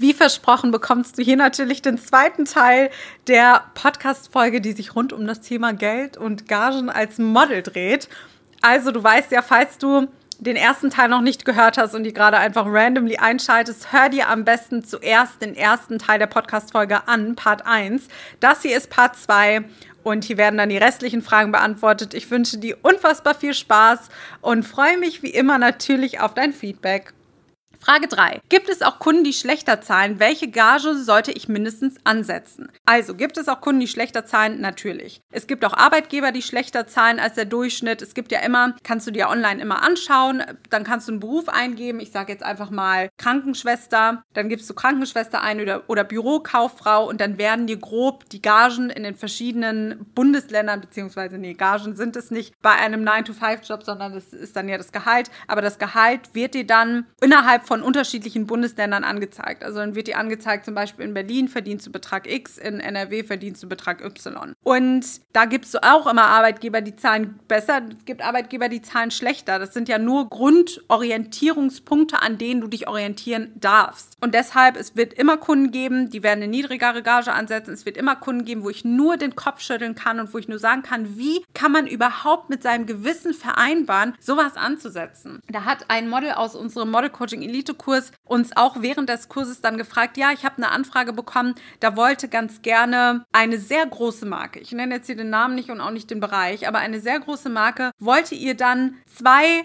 Wie versprochen bekommst du hier natürlich den zweiten Teil der Podcast-Folge, die sich rund um das Thema Geld und Gagen als Model dreht. Also du weißt ja, falls du den ersten Teil noch nicht gehört hast und die gerade einfach randomly einschaltest, hör dir am besten zuerst den ersten Teil der Podcast-Folge an, Part 1. Das hier ist Part 2 und hier werden dann die restlichen Fragen beantwortet. Ich wünsche dir unfassbar viel Spaß und freue mich wie immer natürlich auf dein Feedback. Frage 3. Gibt es auch Kunden, die schlechter zahlen? Welche Gage sollte ich mindestens ansetzen? Also, gibt es auch Kunden, die schlechter zahlen? Natürlich. Es gibt auch Arbeitgeber, die schlechter zahlen als der Durchschnitt. Es gibt ja immer, kannst du dir online immer anschauen, dann kannst du einen Beruf eingeben. Ich sage jetzt einfach mal Krankenschwester. Dann gibst du Krankenschwester ein oder, oder Bürokauffrau und dann werden dir grob die Gagen in den verschiedenen Bundesländern, beziehungsweise, nee, Gagen sind es nicht bei einem 9-to-5-Job, sondern das ist dann ja das Gehalt. Aber das Gehalt wird dir dann innerhalb von unterschiedlichen Bundesländern angezeigt. Also dann wird dir angezeigt, zum Beispiel in Berlin verdienst du Betrag X, in NRW verdienst du Betrag Y. Und da gibt es auch immer Arbeitgeber, die zahlen besser, es gibt Arbeitgeber, die zahlen schlechter. Das sind ja nur Grundorientierungspunkte, an denen du dich orientieren darfst. Und deshalb, es wird immer Kunden geben, die werden eine niedrigere Gage ansetzen. Es wird immer Kunden geben, wo ich nur den Kopf schütteln kann und wo ich nur sagen kann, wie kann man überhaupt mit seinem Gewissen vereinbaren, sowas anzusetzen. Da hat ein Model aus unserem Model Coaching Elite Elite-Kurs uns auch während des Kurses dann gefragt, ja, ich habe eine Anfrage bekommen, da wollte ganz gerne eine sehr große Marke, ich nenne jetzt hier den Namen nicht und auch nicht den Bereich, aber eine sehr große Marke, wollte ihr dann zwei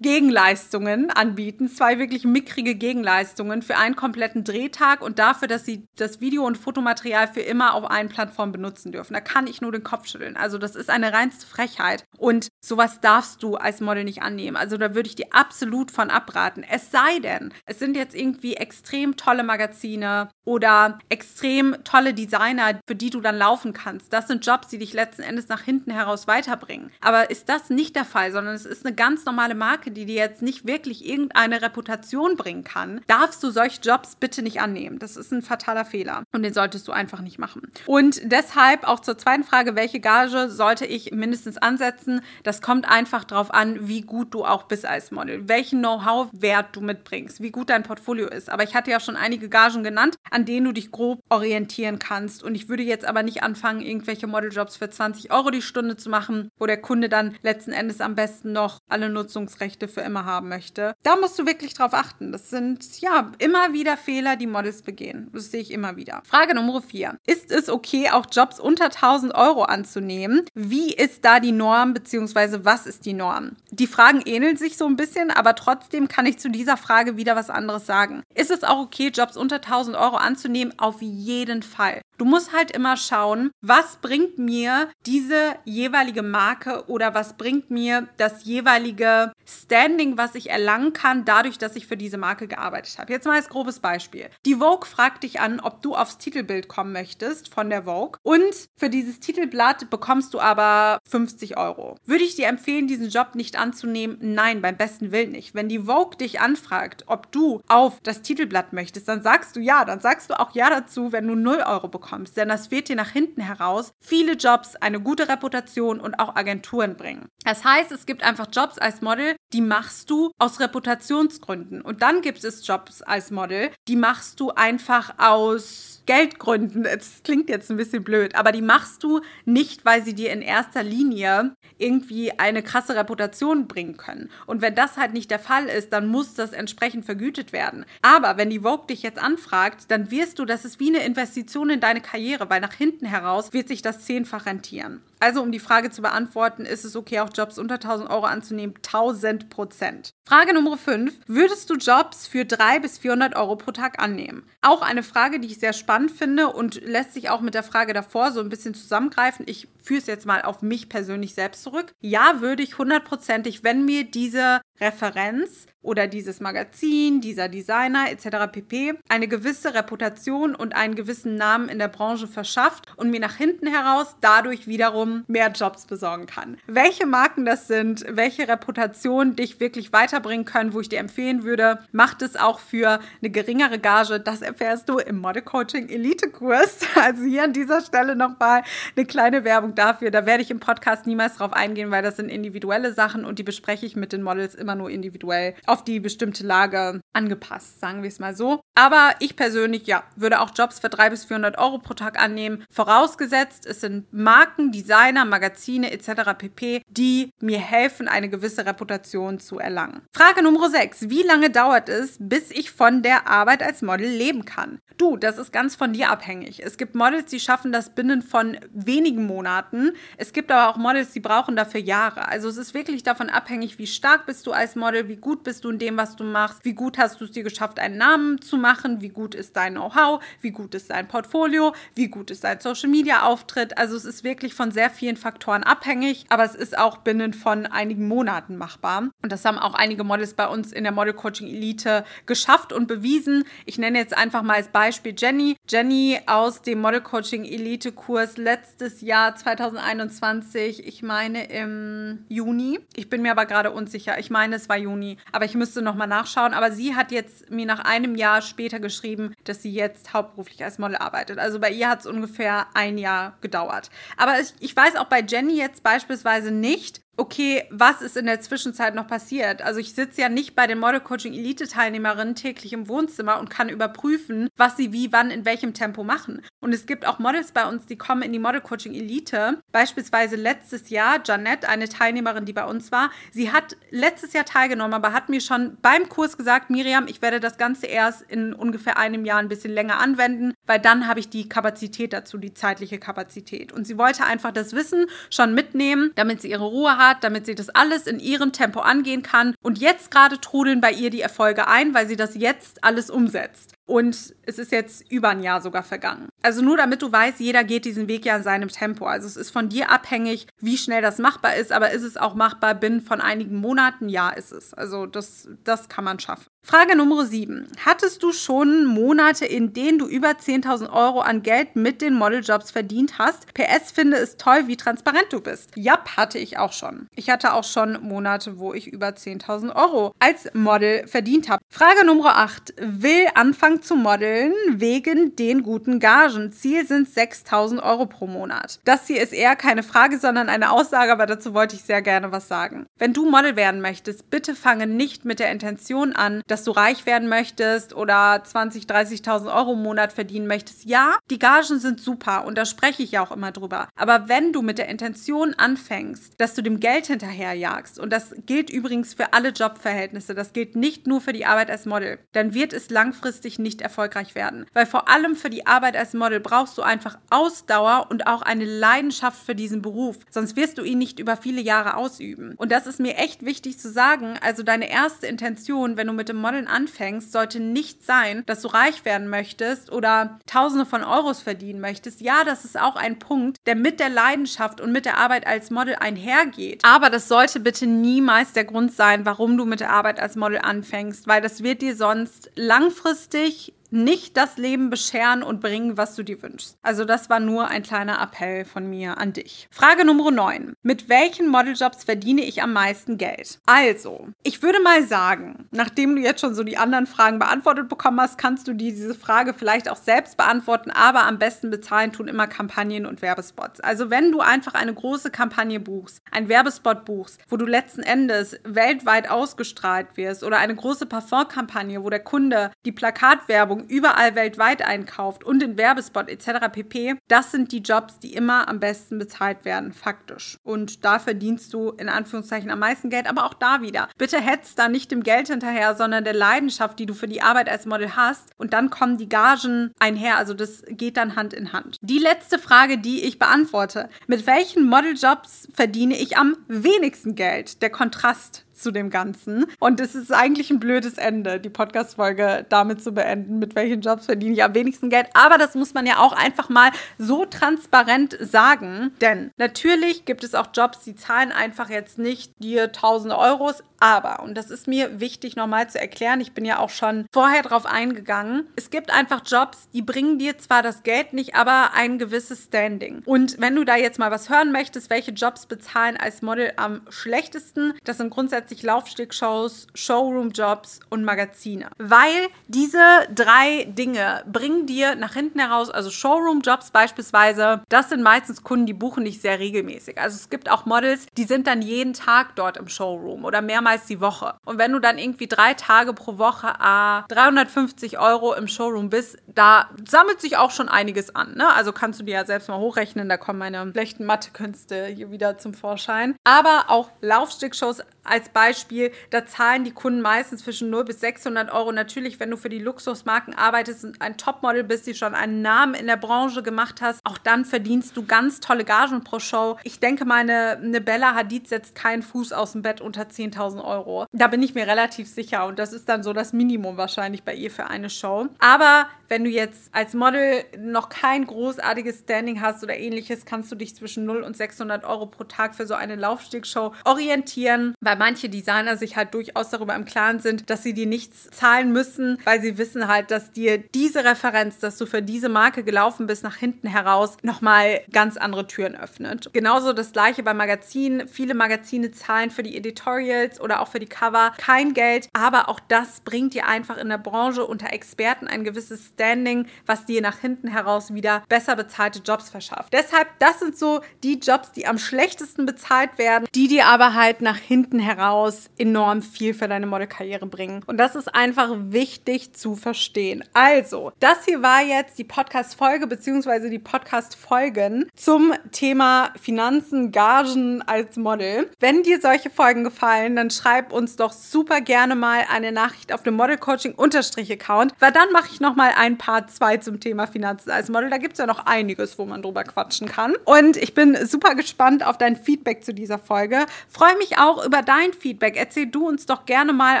Gegenleistungen anbieten, zwei wirklich mickrige Gegenleistungen für einen kompletten Drehtag und dafür, dass sie das Video- und Fotomaterial für immer auf allen Plattformen benutzen dürfen. Da kann ich nur den Kopf schütteln. Also das ist eine reinste Frechheit und sowas darfst du als Model nicht annehmen. Also da würde ich dir absolut von abraten. Es sei denn, es sind jetzt irgendwie extrem tolle Magazine oder extrem tolle Designer, für die du dann laufen kannst. Das sind Jobs, die dich letzten Endes nach hinten heraus weiterbringen. Aber ist das nicht der Fall, sondern es ist eine ganz normale normale Marke, die dir jetzt nicht wirklich irgendeine Reputation bringen kann, darfst du solche Jobs bitte nicht annehmen. Das ist ein fataler Fehler und den solltest du einfach nicht machen. Und deshalb auch zur zweiten Frage, welche Gage sollte ich mindestens ansetzen? Das kommt einfach darauf an, wie gut du auch bist als Model, welchen Know-how-Wert du mitbringst, wie gut dein Portfolio ist. Aber ich hatte ja schon einige Gagen genannt, an denen du dich grob orientieren kannst. Und ich würde jetzt aber nicht anfangen, irgendwelche Modeljobs für 20 Euro die Stunde zu machen, wo der Kunde dann letzten Endes am besten noch alle Nutzung Nutzungsrechte für immer haben möchte. Da musst du wirklich drauf achten. Das sind ja immer wieder Fehler, die Models begehen. Das sehe ich immer wieder. Frage Nummer 4. Ist es okay, auch Jobs unter 1000 Euro anzunehmen? Wie ist da die Norm, beziehungsweise was ist die Norm? Die Fragen ähneln sich so ein bisschen, aber trotzdem kann ich zu dieser Frage wieder was anderes sagen. Ist es auch okay, Jobs unter 1000 Euro anzunehmen? Auf jeden Fall. Du musst halt immer schauen, was bringt mir diese jeweilige Marke oder was bringt mir das jeweilige Standing, was ich erlangen kann, dadurch, dass ich für diese Marke gearbeitet habe. Jetzt mal als grobes Beispiel. Die Vogue fragt dich an, ob du aufs Titelbild kommen möchtest von der Vogue und für dieses Titelblatt bekommst du aber 50 Euro. Würde ich dir empfehlen, diesen Job nicht anzunehmen? Nein, beim besten Willen nicht. Wenn die Vogue dich anfragt, ob du auf das Titelblatt möchtest, dann sagst du ja. Dann sagst du auch ja dazu, wenn du 0 Euro bekommst denn das wird dir nach hinten heraus viele Jobs, eine gute Reputation und auch Agenturen bringen. Das heißt, es gibt einfach Jobs als Model, smartare die machst du aus Reputationsgründen. Und dann gibt es Jobs als Model, die machst du einfach aus Geldgründen. Es klingt jetzt ein bisschen blöd, aber die machst du nicht, weil sie dir in erster Linie irgendwie eine krasse Reputation bringen können. Und wenn das halt nicht der Fall ist, dann muss das entsprechend vergütet werden. Aber wenn die Vogue dich jetzt anfragt, dann wirst du, das ist wie eine Investition in deine Karriere, weil nach hinten heraus wird sich das zehnfach rentieren. Also um die Frage zu beantworten, ist es okay, auch Jobs unter 1000 Euro anzunehmen? 1000 Prozent. Frage Nummer 5. Würdest du Jobs für 300 bis 400 Euro pro Tag annehmen? Auch eine Frage, die ich sehr spannend finde und lässt sich auch mit der Frage davor so ein bisschen zusammengreifen. Ich führe es jetzt mal auf mich persönlich selbst zurück. Ja, würde ich hundertprozentig, wenn mir diese Referenz oder dieses Magazin, dieser Designer etc. pp. eine gewisse Reputation und einen gewissen Namen in der Branche verschafft und mir nach hinten heraus dadurch wiederum mehr Jobs besorgen kann. Welche Marken das sind, welche Reputation dich wirklich weiterbringen können, wo ich dir empfehlen würde, macht es auch für eine geringere Gage. Das erfährst du im Model Coaching Elite Kurs. Also hier an dieser Stelle nochmal eine kleine Werbung dafür. Da werde ich im Podcast niemals drauf eingehen, weil das sind individuelle Sachen und die bespreche ich mit den Models im immer nur individuell auf die bestimmte Lage angepasst, sagen wir es mal so. Aber ich persönlich, ja, würde auch Jobs für 300 bis 400 Euro pro Tag annehmen, vorausgesetzt, es sind Marken, Designer, Magazine etc. pp, die mir helfen, eine gewisse Reputation zu erlangen. Frage Nummer 6. Wie lange dauert es, bis ich von der Arbeit als Model leben kann? Du, das ist ganz von dir abhängig. Es gibt Models, die schaffen das binnen von wenigen Monaten. Es gibt aber auch Models, die brauchen dafür Jahre. Also es ist wirklich davon abhängig, wie stark bist du als Model, wie gut bist du in dem, was du machst, wie gut hast du es dir geschafft, einen Namen zu machen, wie gut ist dein Know-how, wie gut ist dein Portfolio, wie gut ist dein Social-Media-Auftritt. Also es ist wirklich von sehr vielen Faktoren abhängig, aber es ist auch binnen von einigen Monaten machbar. Und das haben auch einige Models bei uns in der Model Coaching Elite geschafft und bewiesen. Ich nenne jetzt einfach mal als Beispiel Jenny. Jenny aus dem Model Coaching Elite Kurs letztes Jahr 2021, ich meine im Juni. Ich bin mir aber gerade unsicher. Ich meine, es war Juni, aber ich müsste noch mal nachschauen. Aber sie hat jetzt mir nach einem Jahr später geschrieben, dass sie jetzt hauptberuflich als Model arbeitet. Also bei ihr hat es ungefähr ein Jahr gedauert. Aber ich, ich weiß auch bei Jenny jetzt beispielsweise nicht, okay, was ist in der Zwischenzeit noch passiert? Also ich sitze ja nicht bei den Model Coaching Elite Teilnehmerinnen täglich im Wohnzimmer und kann überprüfen, was sie wie, wann, in welchem Tempo machen. Und es gibt auch Models bei uns, die kommen in die Model Coaching Elite. Beispielsweise letztes Jahr, Janette, eine Teilnehmerin, die bei uns war, sie hat letztes Jahr teilgenommen, aber hat mir schon beim Kurs gesagt, Miriam, ich werde das Ganze erst in ungefähr einem Jahr ein bisschen länger anwenden, weil dann habe ich die Kapazität dazu, die zeitliche Kapazität. Und sie wollte einfach das Wissen schon mitnehmen, damit sie ihre Ruhe hat hat, damit sie das alles in ihrem Tempo angehen kann. Und jetzt gerade trudeln bei ihr die Erfolge ein, weil sie das jetzt alles umsetzt. Und es ist jetzt über ein Jahr sogar vergangen. Also nur damit du weißt, jeder geht diesen Weg ja in seinem Tempo. Also es ist von dir abhängig, wie schnell das machbar ist. Aber ist es auch machbar binnen von einigen Monaten? Ja, ist es. Also das, das kann man schaffen. Frage Nummer 7. Hattest du schon Monate, in denen du über 10.000 Euro an Geld mit den Modeljobs verdient hast? PS finde es toll, wie transparent du bist. Ja, hatte ich auch schon. Ich hatte auch schon Monate, wo ich über 10.000 Euro als Model verdient habe. Frage Nummer 8. Will anfangen zu modeln wegen den guten Gagen. Ziel sind 6.000 Euro pro Monat. Das hier ist eher keine Frage, sondern eine Aussage, aber dazu wollte ich sehr gerne was sagen. Wenn du Model werden möchtest, bitte fange nicht mit der Intention an, dass du reich werden möchtest oder 20, 30.000 Euro im Monat verdienen möchtest. Ja, die Gagen sind super und da spreche ich ja auch immer drüber. Aber wenn du mit der Intention anfängst, dass du dem Geld hinterherjagst, und das gilt übrigens für alle Jobverhältnisse, das gilt nicht nur für die Arbeit als Model, dann wird es langfristig nicht erfolgreich werden. Weil vor allem für die Arbeit als Model brauchst du einfach Ausdauer und auch eine Leidenschaft für diesen Beruf. Sonst wirst du ihn nicht über viele Jahre ausüben. Und das ist mir echt wichtig zu sagen. Also deine erste Intention, wenn du mit dem Modeln anfängst, sollte nicht sein, dass du reich werden möchtest oder Tausende von Euros verdienen möchtest. Ja, das ist auch ein Punkt, der mit der Leidenschaft und mit der Arbeit als Model einhergeht. Aber das sollte bitte niemals der Grund sein, warum du mit der Arbeit als Model anfängst, weil das wird dir sonst langfristig nicht das Leben bescheren und bringen, was du dir wünschst. Also das war nur ein kleiner Appell von mir an dich. Frage Nummer 9. Mit welchen Modeljobs verdiene ich am meisten Geld? Also, ich würde mal sagen, nachdem du jetzt schon so die anderen Fragen beantwortet bekommen hast, kannst du dir diese Frage vielleicht auch selbst beantworten, aber am besten bezahlen tun immer Kampagnen und Werbespots. Also wenn du einfach eine große Kampagne buchst, ein Werbespot buchst, wo du letzten Endes weltweit ausgestrahlt wirst oder eine große Parfumkampagne, wo der Kunde die Plakatwerbung Werbung überall weltweit einkauft und den Werbespot etc. pp. Das sind die Jobs, die immer am besten bezahlt werden, faktisch. Und da verdienst du in Anführungszeichen am meisten Geld, aber auch da wieder. Bitte hetzt da nicht dem Geld hinterher, sondern der Leidenschaft, die du für die Arbeit als Model hast. Und dann kommen die Gagen einher. Also das geht dann Hand in Hand. Die letzte Frage, die ich beantworte. Mit welchen Modeljobs verdiene ich am wenigsten Geld? Der Kontrast zu dem Ganzen. Und es ist eigentlich ein blödes Ende, die Podcast-Folge damit zu beenden, mit welchen Jobs verdiene ich am wenigsten Geld. Aber das muss man ja auch einfach mal so transparent sagen. Denn natürlich gibt es auch Jobs, die zahlen einfach jetzt nicht dir tausende Euros, aber, und das ist mir wichtig nochmal zu erklären, ich bin ja auch schon vorher drauf eingegangen, es gibt einfach Jobs, die bringen dir zwar das Geld nicht, aber ein gewisses Standing. Und wenn du da jetzt mal was hören möchtest, welche Jobs bezahlen als Model am schlechtesten, das sind grundsätzlich zusätzlich Laufstegshows, Showroom-Jobs und Magazine. Weil diese drei Dinge bringen dir nach hinten heraus, also Showroom-Jobs beispielsweise, das sind meistens Kunden, die buchen dich sehr regelmäßig. Also es gibt auch Models, die sind dann jeden Tag dort im Showroom oder mehrmals die Woche. Und wenn du dann irgendwie drei Tage pro Woche a 350 Euro im Showroom bist, da sammelt sich auch schon einiges an. Ne? Also kannst du dir ja selbst mal hochrechnen, da kommen meine schlechten Mathekünste hier wieder zum Vorschein. Aber auch Laufstückshows als Beispiel, da zahlen die Kunden meistens zwischen 0 bis 600 Euro. Natürlich, wenn du für die Luxusmarken arbeitest und ein Topmodel bist, die schon einen Namen in der Branche gemacht hast, auch dann verdienst du ganz tolle Gagen pro Show. Ich denke, meine eine Bella Hadid setzt keinen Fuß aus dem Bett unter 10.000 Euro. Da bin ich mir relativ sicher und das ist dann so das Minimum wahrscheinlich bei ihr für eine Show. Aber wenn du jetzt als Model noch kein großartiges Standing hast oder ähnliches, kannst du dich zwischen 0 und 600 Euro pro Tag für so eine Laufstegshow orientieren, weil manche Designer sich halt durchaus darüber im Klaren sind, dass sie dir nichts zahlen müssen, weil sie wissen halt, dass dir diese Referenz, dass du für diese Marke gelaufen bist, nach hinten heraus nochmal ganz andere Türen öffnet. Genauso das gleiche bei Magazinen. Viele Magazine zahlen für die Editorials oder auch für die Cover kein Geld, aber auch das bringt dir einfach in der Branche unter Experten ein gewisses Standing, was dir nach hinten heraus wieder besser bezahlte Jobs verschafft. Deshalb, das sind so die Jobs, die am schlechtesten bezahlt werden, die dir aber halt nach hinten heraus enorm viel für deine Modelkarriere bringen. Und das ist einfach wichtig zu verstehen. Also, das hier war jetzt die Podcast-Folge bzw. die Podcast-Folgen zum Thema Finanzen, Gagen als Model. Wenn dir solche Folgen gefallen, dann schreib uns doch super gerne mal eine Nachricht auf dem Model Coaching Account, weil dann mache ich nochmal ein ein Part 2 zum Thema Finanzen als Model. Da gibt es ja noch einiges, wo man drüber quatschen kann. Und ich bin super gespannt auf dein Feedback zu dieser Folge. Freue mich auch über dein Feedback. Erzähl du uns doch gerne mal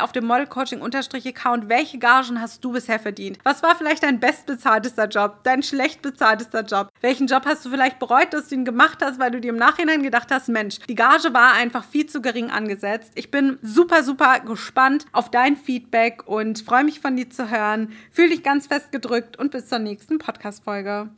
auf dem Model Coaching Account, welche Gagen hast du bisher verdient? Was war vielleicht dein bestbezahltester Job, dein schlecht bezahltester Job? Welchen Job hast du vielleicht bereut, dass du ihn gemacht hast, weil du dir im Nachhinein gedacht hast, Mensch, die Gage war einfach viel zu gering angesetzt. Ich bin super, super gespannt auf dein Feedback und freue mich von dir zu hören. Fühl dich ganz fest gedrückt und bis zur nächsten Podcast-Folge.